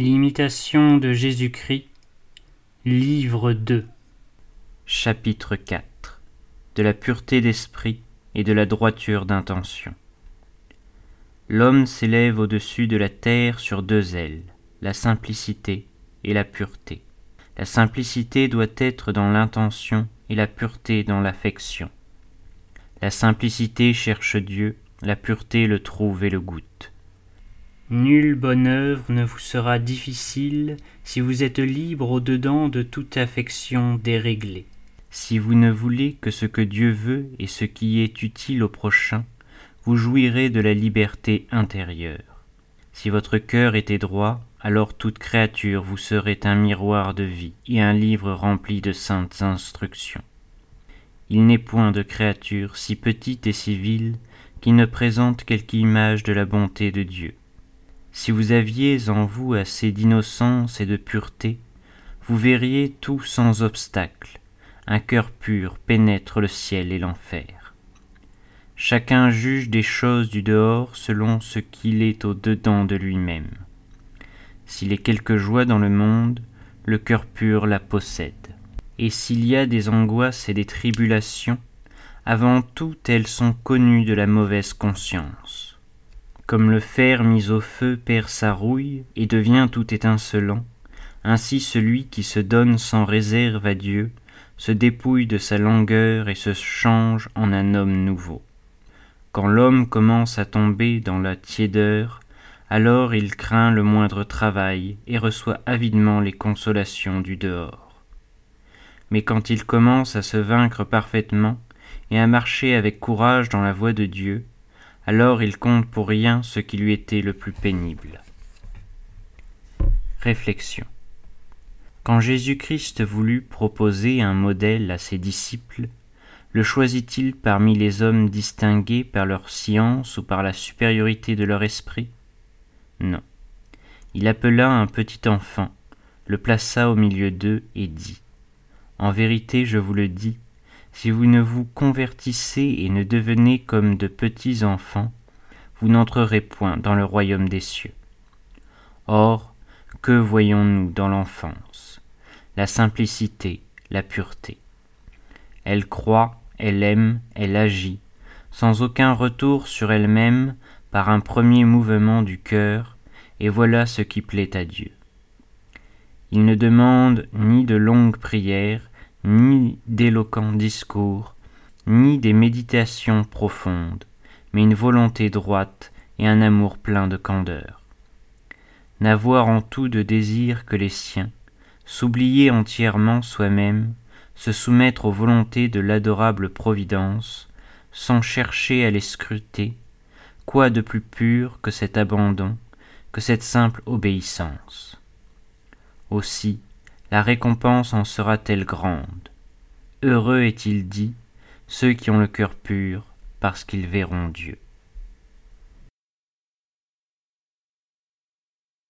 L'imitation de Jésus-Christ, livre 2 Chapitre 4 De la pureté d'esprit et de la droiture d'intention. L'homme s'élève au-dessus de la terre sur deux ailes, la simplicité et la pureté. La simplicité doit être dans l'intention et la pureté dans l'affection. La simplicité cherche Dieu, la pureté le trouve et le goûte. Nulle bonne œuvre ne vous sera difficile si vous êtes libre au-dedans de toute affection déréglée. Si vous ne voulez que ce que Dieu veut et ce qui est utile au prochain, vous jouirez de la liberté intérieure. Si votre cœur était droit, alors toute créature vous serait un miroir de vie et un livre rempli de saintes instructions. Il n'est point de créature si petite et si vile qui ne présente quelque image de la bonté de Dieu. Si vous aviez en vous assez d'innocence et de pureté, vous verriez tout sans obstacle. Un cœur pur pénètre le ciel et l'enfer. Chacun juge des choses du dehors selon ce qu'il est au dedans de lui-même. S'il est quelque joie dans le monde, le cœur pur la possède. Et s'il y a des angoisses et des tribulations, avant tout elles sont connues de la mauvaise conscience. Comme le fer mis au feu perd sa rouille et devient tout étincelant, ainsi celui qui se donne sans réserve à Dieu se dépouille de sa langueur et se change en un homme nouveau. Quand l'homme commence à tomber dans la tiédeur, alors il craint le moindre travail et reçoit avidement les consolations du dehors. Mais quand il commence à se vaincre parfaitement et à marcher avec courage dans la voie de Dieu, alors il compte pour rien ce qui lui était le plus pénible. Réflexion. Quand Jésus-Christ voulut proposer un modèle à ses disciples, le choisit-il parmi les hommes distingués par leur science ou par la supériorité de leur esprit? Non. Il appela un petit enfant, le plaça au milieu d'eux et dit En vérité, je vous le dis, si vous ne vous convertissez et ne devenez comme de petits enfants, vous n'entrerez point dans le royaume des cieux. Or, que voyons-nous dans l'enfance? La simplicité, la pureté. Elle croit, elle aime, elle agit, sans aucun retour sur elle-même, par un premier mouvement du cœur, et voilà ce qui plaît à Dieu. Il ne demande ni de longues prières, ni d'éloquents discours, ni des méditations profondes, mais une volonté droite et un amour plein de candeur. N'avoir en tout de désir que les siens, s'oublier entièrement soi-même, se soumettre aux volontés de l'adorable Providence, sans chercher à les scruter, quoi de plus pur que cet abandon, que cette simple obéissance? Aussi, la récompense en sera-t-elle grande? Heureux est-il dit ceux qui ont le cœur pur, parce qu'ils verront Dieu.